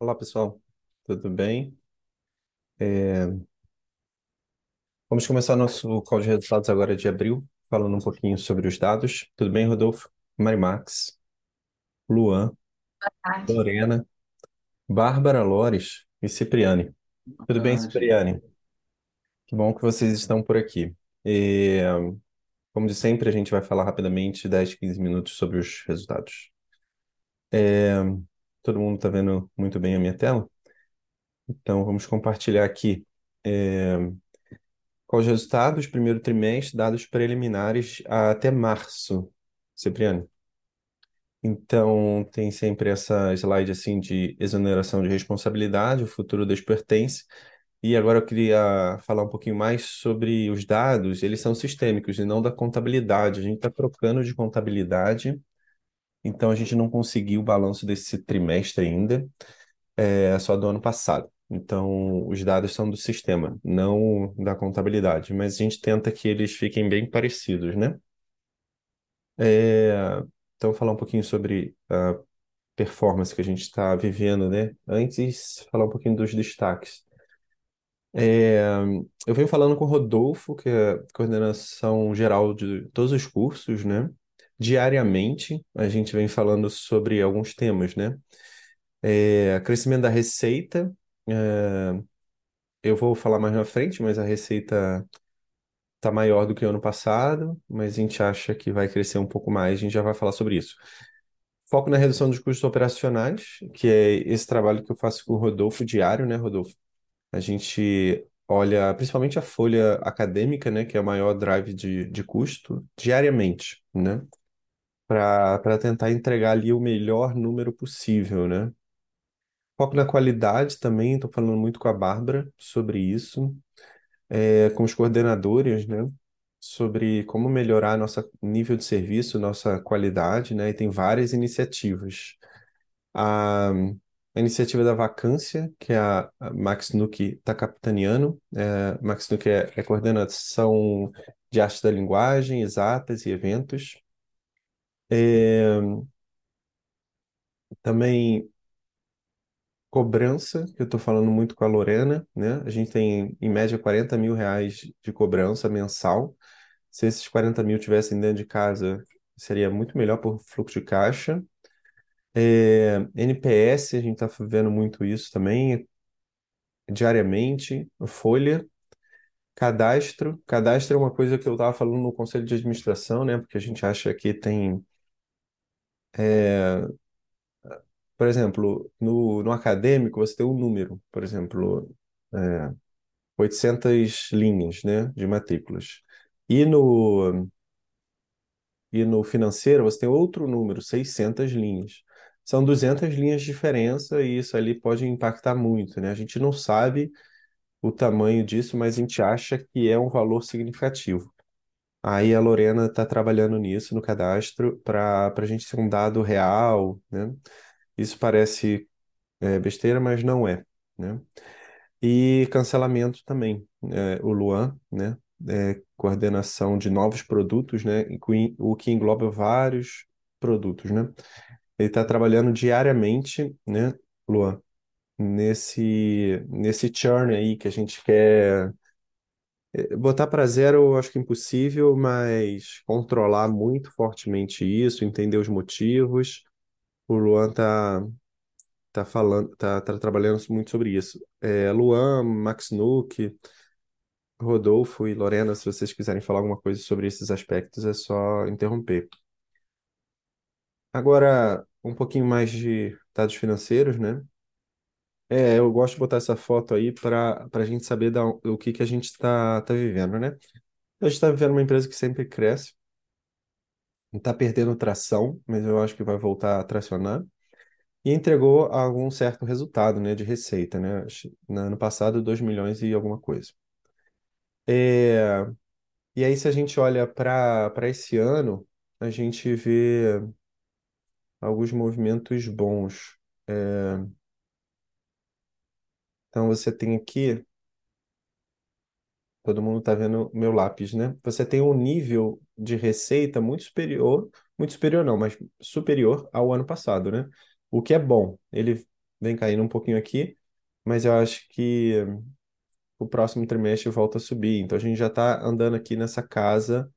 Olá, pessoal. Tudo bem? É, Vamos começar nosso call de resultados agora de abril, falando um pouquinho sobre os dados. Tudo bem, Rodolfo? Marimax, Luan. Lorena, Bárbara Lores e Cipriane. Tudo bem. Cipriane? Que bom que vocês estão por aqui. E, como de sempre, a gente vai falar rapidamente 10, 15 minutos sobre os resultados. É, Todo mundo está vendo muito bem a minha tela? Então, vamos compartilhar aqui. É, Com os resultados, primeiro trimestre, dados preliminares até março, Cipriano. Então, tem sempre essa slide assim de exoneração de responsabilidade, o futuro das pertence. E agora eu queria falar um pouquinho mais sobre os dados, eles são sistêmicos e não da contabilidade. A gente está trocando de contabilidade, então a gente não conseguiu o balanço desse trimestre ainda, é só do ano passado. Então, os dados são do sistema, não da contabilidade, mas a gente tenta que eles fiquem bem parecidos, né? É, então, falar um pouquinho sobre a performance que a gente está vivendo, né? Antes, falar um pouquinho dos destaques. É, eu venho falando com o Rodolfo, que é coordenação geral de todos os cursos, né? Diariamente, a gente vem falando sobre alguns temas, né? É, crescimento da receita, é, eu vou falar mais na frente, mas a receita está maior do que o ano passado, mas a gente acha que vai crescer um pouco mais, a gente já vai falar sobre isso. Foco na redução dos custos operacionais, que é esse trabalho que eu faço com o Rodolfo diário, né, Rodolfo? A gente olha principalmente a folha acadêmica, né, que é o maior drive de, de custo, diariamente, né? Para tentar entregar ali o melhor número possível, né? Foco na qualidade também, estou falando muito com a Bárbara sobre isso, é, com os coordenadores, né? Sobre como melhorar nosso nível de serviço, nossa qualidade, né? E tem várias iniciativas. A, a iniciativa da vacância, que é a, a Max Nuck está capitaneando. É, Max Nuck é, é coordenação de arte da linguagem, exatas e eventos. É, também cobrança, que eu estou falando muito com a Lorena, né? A gente tem, em média, 40 mil reais de cobrança mensal. Se esses 40 mil tivessem dentro de casa, seria muito melhor por fluxo de caixa. É, NPS, a gente está vendo muito isso também, diariamente. Folha, cadastro. Cadastro é uma coisa que eu estava falando no conselho de administração, né? Porque a gente acha que tem. É, por exemplo, no, no acadêmico, você tem um número, por exemplo, é, 800 linhas, né, de matrículas. E no, e no financeiro, você tem outro número, 600 linhas. São 200 linhas de diferença e isso ali pode impactar muito, né? A gente não sabe o tamanho disso, mas a gente acha que é um valor significativo. Aí a Lorena está trabalhando nisso no cadastro para para a gente ter um dado real, né? Isso parece é, besteira, mas não é, né? E cancelamento também. É, o Luan, né? É, coordenação de novos produtos, né? O que engloba vários produtos, né? Ele está trabalhando diariamente, né, Luan, nesse, nesse churn aí que a gente quer botar para zero, eu acho que é impossível, mas controlar muito fortemente isso, entender os motivos. O Luan tá, tá falando, tá, tá trabalhando muito sobre isso. É, Luan, Max Nuck, Rodolfo e Lorena, se vocês quiserem falar alguma coisa sobre esses aspectos, é só interromper. Agora, um pouquinho mais de dados financeiros, né? É, eu gosto de botar essa foto aí para para a gente saber da, o que, que a gente está tá vivendo, né? A gente está vivendo uma empresa que sempre cresce, está perdendo tração, mas eu acho que vai voltar a tracionar, e entregou algum certo resultado, né, de receita, né? No ano passado, 2 milhões e alguma coisa. É, e aí, se a gente olha para para esse ano, a gente vê alguns movimentos bons. É, então, você tem aqui, todo mundo está vendo meu lápis, né? Você tem um nível de receita muito superior, muito superior não, mas superior ao ano passado, né? O que é bom. Ele vem caindo um pouquinho aqui, mas eu acho que o próximo trimestre volta a subir. Então a gente já está andando aqui nessa casa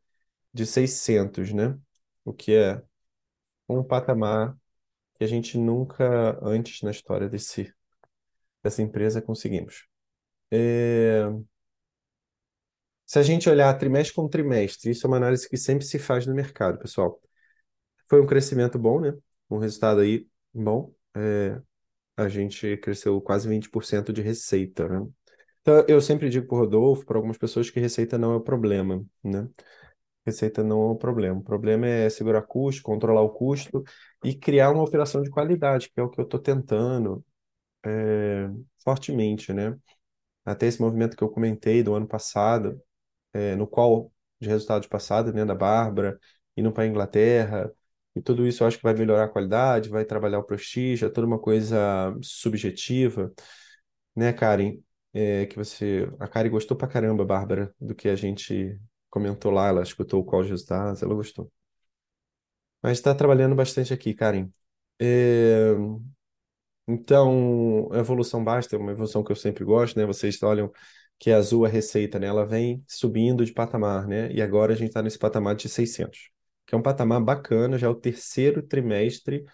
de 600, né? O que é um patamar que a gente nunca antes na história desse, dessa empresa conseguimos. É, Se a gente olhar trimestre com trimestre, isso é uma análise que sempre se faz no mercado, pessoal. Foi um crescimento bom, né? Um resultado aí bom. É, a gente cresceu quase 20% de receita, né? Então, eu sempre digo para o Rodolfo, para algumas pessoas, que receita não é o problema, né? Receita não é o problema. O problema é segurar custo, controlar o custo e criar uma operação de qualidade, que é o que eu estou tentando é, fortemente, né? Até esse movimento que eu comentei do ano passado, é, no qual, de resultados passados, né, da Bárbara, indo para a Inglaterra, e tudo isso eu acho que vai melhorar a qualidade, vai trabalhar o prestígio, é toda uma coisa subjetiva, né, Karen? É, que você. A Karen gostou pra caramba, Bárbara, do que a gente comentou lá, ela escutou o call de resultados, ela gostou. Mas está trabalhando bastante aqui, Karen. É, então, a evolução basta, é uma evolução que eu sempre gosto, né? Vocês olham que é azul a receita, né? Ela vem subindo de patamar, né? E agora a gente está nesse patamar de 600, que é um patamar bacana, já é o terceiro trimestre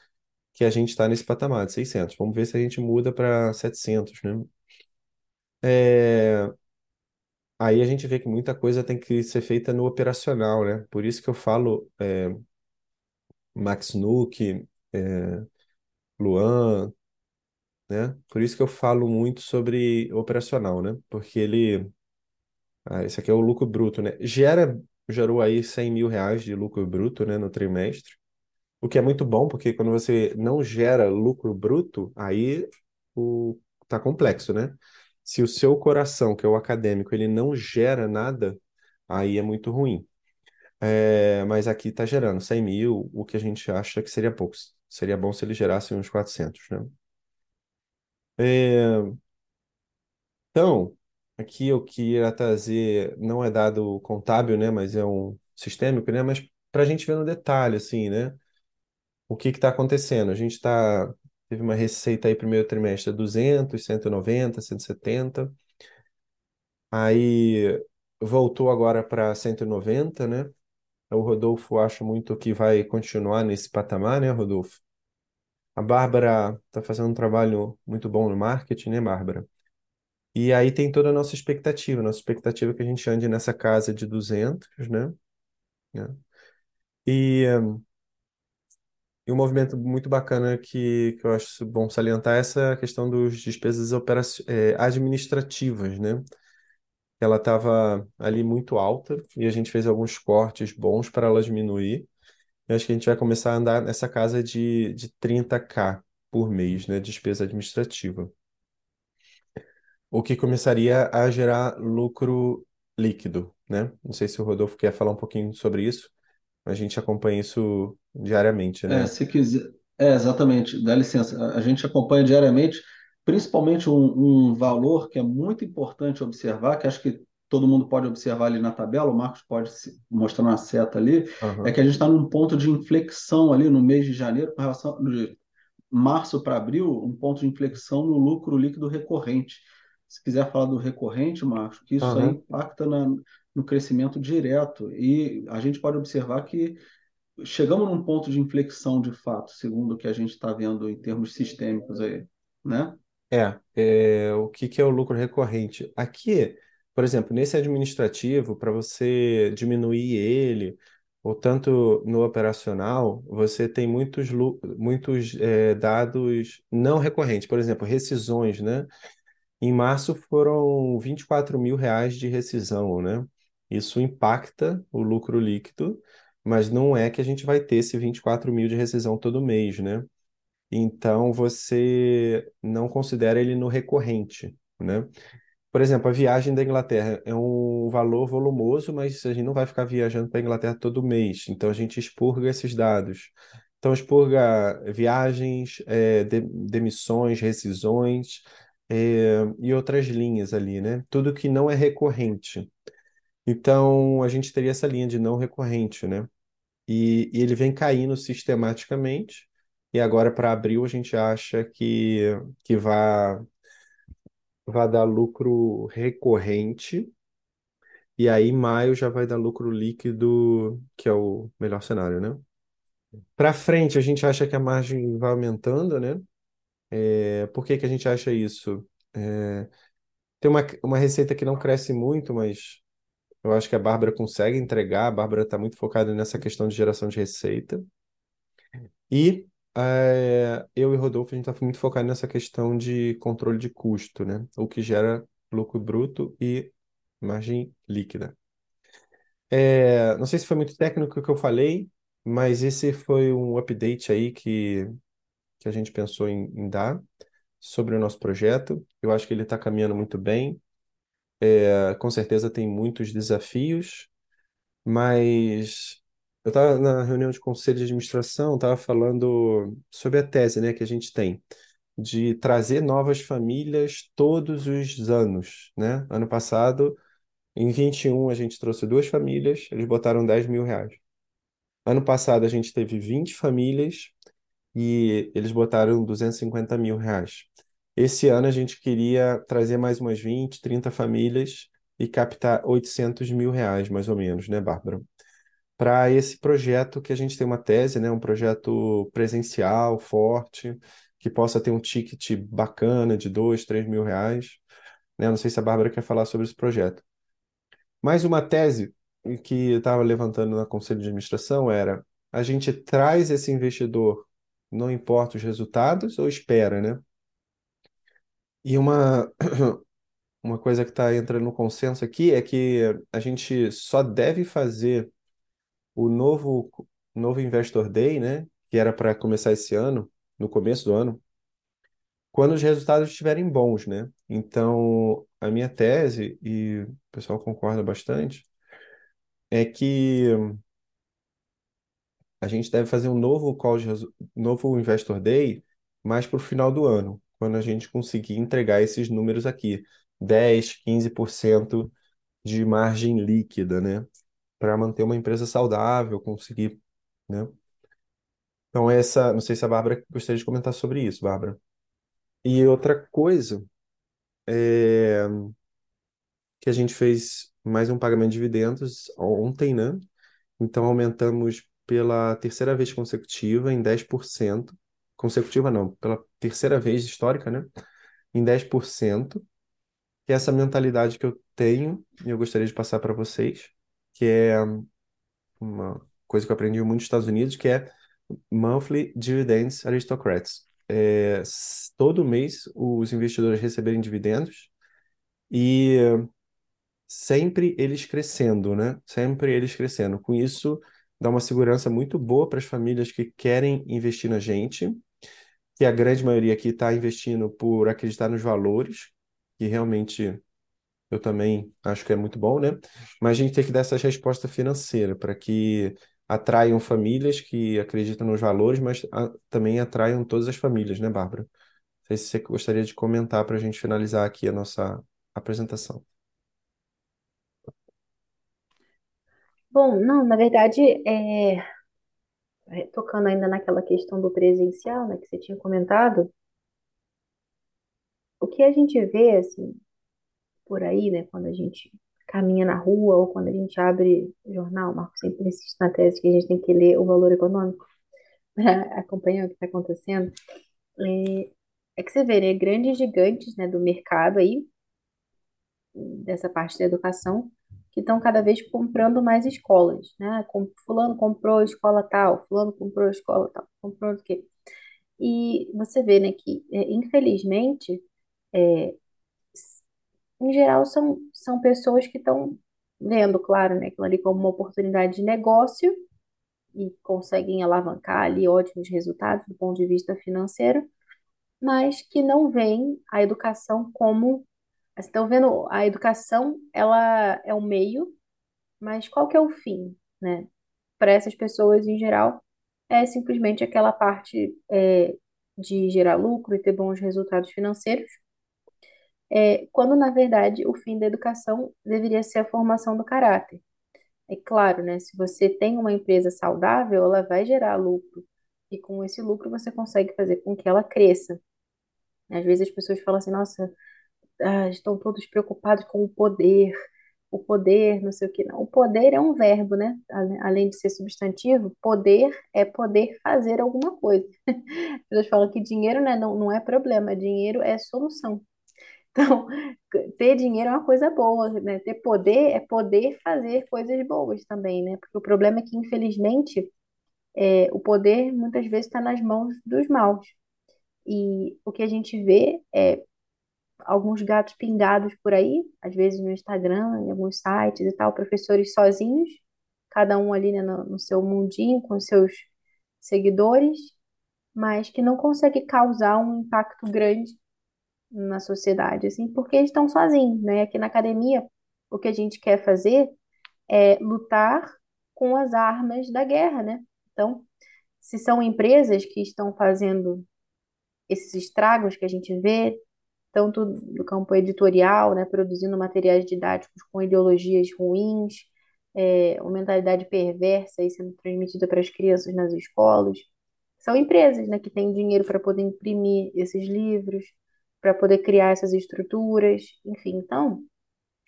que a gente está nesse patamar de 600. Vamos ver se a gente muda para 700, né? É, Aí a gente vê que muita coisa tem que ser feita no operacional, né? Por isso que eu falo é, Max Nuke, é, Luan, né? Por isso que eu falo muito sobre operacional, né? Porque ele, ah, esse aqui é o lucro bruto, né? Gera, gerou aí 100 mil reais de lucro bruto, né, no trimestre, o que é muito bom, porque quando você não gera lucro bruto, aí o, tá complexo, né? Se o seu coração, que é o acadêmico, ele não gera nada, aí é muito ruim. É, mas aqui está gerando 100 mil, o que a gente acha que seria pouco. Seria bom se ele gerasse uns 400, né? É, então, aqui eu queria trazer, não é dado contábil, né? Mas é um sistêmico, né? Mas para a gente ver no detalhe, assim, né? O que está acontecendo? A gente está teve uma receita aí primeiro trimestre 200, 190, 170. Aí voltou agora para 190, né? O Rodolfo acha muito que vai continuar nesse patamar, né, Rodolfo? A Bárbara está fazendo um trabalho muito bom no marketing, né, Bárbara? E aí tem toda a nossa expectativa. Nossa expectativa é que a gente ande nessa casa de 200, né? Né? E, um, e um movimento muito bacana que, que eu acho bom salientar é essa questão dos despesas eh, administrativas, né? Ela estava ali muito alta e a gente fez alguns cortes bons para ela diminuir. Eu acho que a gente vai começar a andar nessa casa de, de 30k por mês, né? Despesa administrativa. O que começaria a gerar lucro líquido, né? Não sei se o Rodolfo quer falar um pouquinho sobre isso. A gente acompanha isso diariamente, É, né? se quiser. É, exatamente, dá licença. A a gente acompanha diariamente, principalmente um, um valor que é muito importante observar, que acho que todo mundo pode observar ali na tabela, o Marcos pode se- mostrar uma seta ali, é Aham. que a gente está num ponto de inflexão ali no mês de janeiro, com relação de março para abril, um ponto de inflexão no lucro líquido recorrente. Se quiser falar do recorrente, Marcos, que isso aí Aham. impacta na, no crescimento direto. E a gente pode observar que chegamos num ponto de inflexão de fato, segundo o que a gente está vendo em termos sistêmicos aí, né? É, é, o que que é o lucro recorrente? Aqui, por exemplo, nesse administrativo, para você diminuir ele, ou tanto no operacional, você tem muitos, muitos é, dados não recorrentes. Por exemplo, rescisões, né? Em março foram 24 mil reais de rescisão, né? Isso impacta o lucro líquido, mas não é que a gente vai ter esse 24 mil de rescisão todo mês, né? Então você não considera ele no recorrente, né? Por exemplo, a viagem da Inglaterra é um valor volumoso, mas a gente não vai ficar viajando para a Inglaterra todo mês. Então a gente expurga esses dados. Então expurga viagens, de- demissões, rescisões, eh, e outras linhas ali, né? Tudo que não é recorrente. Então a gente teria essa linha de não recorrente, né? E, e ele vem caindo sistematicamente. E agora para abril a gente acha que, que vai, vai dar lucro recorrente. E aí maio já vai dar lucro líquido, que é o melhor cenário, né? Para frente a gente acha que a margem vai aumentando, né? É, por que que a gente acha isso? É, tem uma, uma receita que não cresce muito, mas eu acho que a Bárbara consegue entregar. A Bárbara está muito focada nessa questão de geração de receita. E é, eu e Rodolfo, a gente está muito focado nessa questão de controle de custo, né? O que gera lucro bruto e margem líquida. É, não sei se foi muito técnico o que eu falei, mas esse foi um update aí que, que a gente pensou em, em dar sobre o nosso projeto. Eu acho que ele está caminhando muito bem. É, com certeza tem muitos desafios, mas eu estava na reunião de conselho de administração, estava falando sobre a tese, né, que a gente tem de trazer novas famílias todos os anos, né? Ano passado, em 21, a gente trouxe duas famílias, eles botaram 10 mil reais. Ano passado, a gente teve 20 famílias e eles botaram 250 mil reais. Esse ano, a gente queria trazer mais umas 20, 30 famílias e captar 800 mil reais, mais ou menos, né, Bárbara? Para esse projeto que a gente tem uma tese, né, um projeto presencial, forte, que possa ter um ticket bacana de 2, 3 mil reais. Né? Não sei se a Bárbara quer falar sobre esse projeto. Mais uma tese que eu estava levantando na conselho de administração era: a gente traz esse investidor, não importa os resultados, ou espera, né? E uma, uma coisa que está entrando no consenso aqui é que a gente só deve fazer o novo, novo Investor Day, né? Que era para começar esse ano, no começo do ano, quando os resultados estiverem bons, né? Então, a minha tese, e o pessoal concorda bastante, é que a gente deve fazer um novo call de novo Investor Day mais para o final do ano, quando a gente conseguir entregar esses números aqui, 10, 15% de margem líquida, né? Para manter uma empresa saudável, conseguir, né? Então, essa, não sei se a Bárbara gostaria de comentar sobre isso, Bárbara. E outra coisa é que a gente fez mais um pagamento de dividendos ontem, né? Então aumentamos pela terceira vez consecutiva em 10%. Consecutiva não, pela terceira vez histórica, né? Em 10%. Que é essa mentalidade que eu tenho e eu gostaria de passar para vocês, que é uma coisa que eu aprendi muito nos Estados Unidos, que é Monthly Dividends Aristocrats. É, todo mês os investidores receberem dividendos e sempre eles crescendo, né? Sempre eles crescendo. Com isso, dá uma segurança muito boa para as famílias que querem investir na gente, que a grande maioria aqui está investindo por acreditar nos valores, que realmente eu também acho que é muito bom, né? Mas a gente tem que dar essa resposta financeira para que atraiam famílias que acreditam nos valores, mas a- também atraiam todas as famílias, né, Bárbara? Não sei se você gostaria de comentar para a gente finalizar aqui a nossa apresentação. Bom, não, na verdade, é, tocando ainda naquela questão do presencial, né, que você tinha comentado, o que a gente vê, assim, por aí, né, quando a gente caminha na rua ou quando a gente abre jornal, o Marco sempre insiste na tese que a gente tem que ler o valor econômico para acompanhar o que está acontecendo, é, é que você vê, né, grandes gigantes, né, do mercado aí, dessa parte da educação, que estão cada vez comprando mais escolas, né? Com- Fulano comprou escola tal, fulano comprou escola tal, comprou o quê? E você vê, né, que é, infelizmente, é, em geral, são, são pessoas que estão vendo, claro, né, aquilo ali como uma oportunidade de negócio e conseguem alavancar ali ótimos resultados do ponto de vista financeiro, mas que não veem a educação como Vocês estão vendo, a educação, ela é o meio, mas qual que é o fim, né? Para essas pessoas em geral, é simplesmente aquela parte é, de gerar lucro e ter bons resultados financeiros, é, quando na verdade o fim da educação deveria ser a formação do caráter. É claro, né? Se você tem uma empresa saudável, ela vai gerar lucro, E com esse lucro você consegue fazer com que ela cresça. Às vezes as pessoas falam assim, nossa, ah, estão todos preocupados com o poder, o poder, não sei o que. Não, o poder é um verbo, né? Além de ser substantivo, poder é poder fazer alguma coisa. As pessoas falam que dinheiro, né, não, não é problema, dinheiro é solução. Então, ter dinheiro é uma coisa boa, né? Ter poder é poder fazer coisas boas também, né? Porque o problema é que, infelizmente, é, o poder muitas vezes está nas mãos dos maus. E o que a gente vê é alguns gatos pingados por aí, às vezes no Instagram, em alguns sites e tal, professores sozinhos, cada um ali, né, no, no seu mundinho, com seus seguidores, mas que não consegue causar um impacto grande na sociedade, assim, porque eles estão sozinhos, né? Aqui na academia, o que a gente quer fazer é lutar com as armas da guerra, né? Então, se são empresas que estão fazendo esses estragos que a gente vê, tanto do campo editorial, né, produzindo materiais didáticos com ideologias ruins, é, uma mentalidade perversa aí sendo transmitida para as crianças nas escolas. São empresas, né, que têm dinheiro para poder imprimir esses livros, para poder criar essas estruturas, enfim. Então,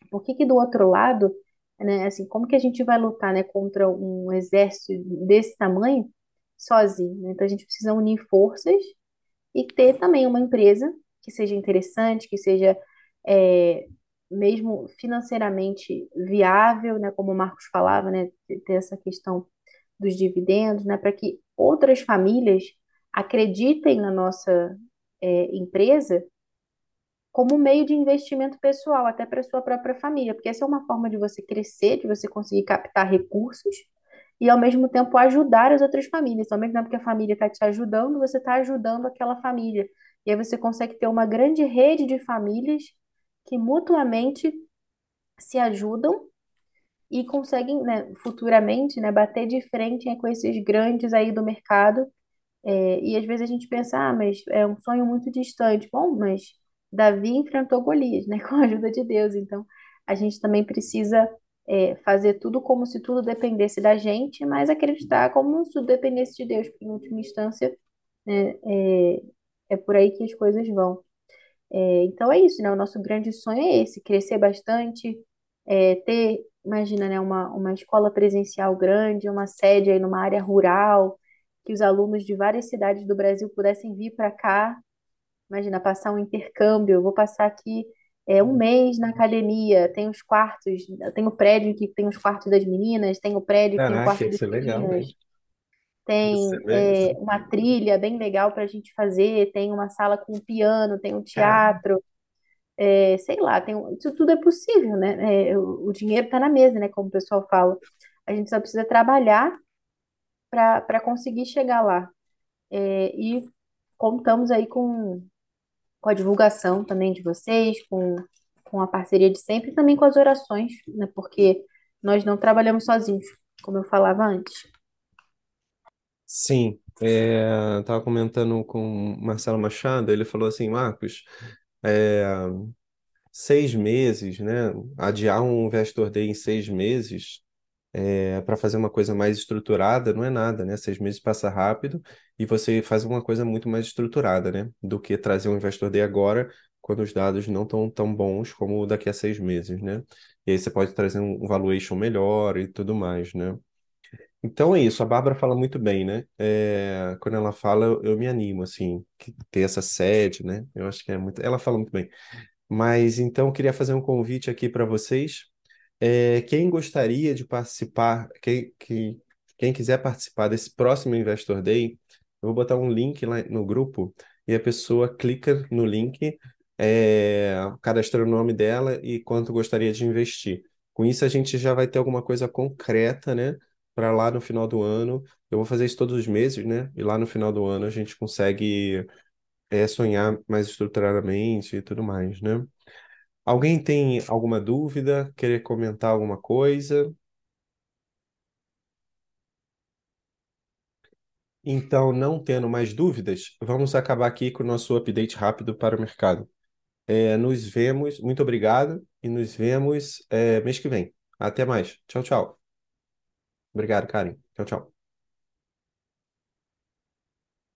por que que do outro lado, né, assim, como que a gente vai lutar, né, contra um exército desse tamanho sozinho, né? Então a gente precisa unir forças e ter também uma empresa que seja interessante, que seja é, mesmo financeiramente viável, né, como o Marcos falava, né, ter essa questão dos dividendos, né, para que outras famílias acreditem na nossa é, empresa como meio de investimento pessoal, até para sua própria família, porque essa é uma forma de você crescer, de você conseguir captar recursos e ao mesmo tempo ajudar as outras famílias. Ao mesmo tempo que a família está te ajudando, você está ajudando aquela família. E aí você consegue ter uma grande rede de famílias que mutuamente se ajudam e conseguem, né, futuramente, né, bater de frente né, com esses grandes aí do mercado. É, e às vezes a gente pensa, ah, mas é um sonho muito distante. Bom, mas Davi enfrentou Golias, né, com a ajuda de Deus. Então, a gente também precisa é, fazer tudo como se tudo dependesse da gente, mas acreditar como se tudo dependesse de Deus, porque em última instância, né, é, é por aí que as coisas vão. É, então é isso, né? O nosso grande sonho é esse, crescer bastante, é, ter, imagina, né, uma, uma escola presencial grande, uma sede aí numa área rural, que os alunos de várias cidades do Brasil pudessem vir para cá, imagina, passar um intercâmbio, eu vou passar aqui é, um mês na academia, tem os quartos, tem o prédio que tem os quartos das meninas, tem o prédio que tem o Caraca, quarto isso é legal meninos, mesmo. Isso é tem é, mesmo. uma trilha bem legal para a gente fazer, tem uma sala com piano, tem um Cara, teatro, é, sei lá, tem, um- isso tudo é possível, né? É, o, o dinheiro está na mesa, né? Como o pessoal fala. A gente só precisa trabalhar para para conseguir chegar lá. É, e contamos aí com, com a divulgação também de vocês, com, com a parceria de sempre e também com as orações, né? Porque nós não trabalhamos sozinhos, como eu falava antes. sim, é, eu tava comentando com o Marcelo Machado, ele falou assim, Marcos, é, seis meses, né? Adiar um Investor Day em seis meses para fazer uma coisa mais estruturada não é nada, né? Seis meses passa rápido e você faz uma coisa muito mais estruturada, né? Do que trazer um Investor Day agora, quando os dados não estão tão bons como daqui a seis meses, né? E aí você pode trazer um valuation melhor e tudo mais, né? Então é isso, a Bárbara fala muito bem, né? É, quando ela fala, eu, eu me animo, assim, que ter essa sede, né? Eu acho que é muito. Ela fala muito bem. Mas então eu queria fazer um convite aqui para vocês. É, quem gostaria de participar, quem, quem, quem quiser participar desse próximo Investor Day, eu vou botar um link lá no grupo e a pessoa clica no link, é, cadastra o nome dela e quanto gostaria de investir. Com isso, a gente já vai ter alguma coisa concreta, né? Para lá no final do ano. Eu vou fazer isso todos os meses, né? E lá no final do ano a gente consegue, é, sonhar mais estruturadamente e tudo mais, né? Alguém tem alguma dúvida? Querer comentar alguma coisa? Então, não tendo mais dúvidas, vamos acabar aqui com o nosso update rápido para o mercado. É, nos vemos, muito obrigado, e nos vemos, é, mês que vem. Até mais. Tchau, tchau. Obrigado, Karen. Tchau, tchau.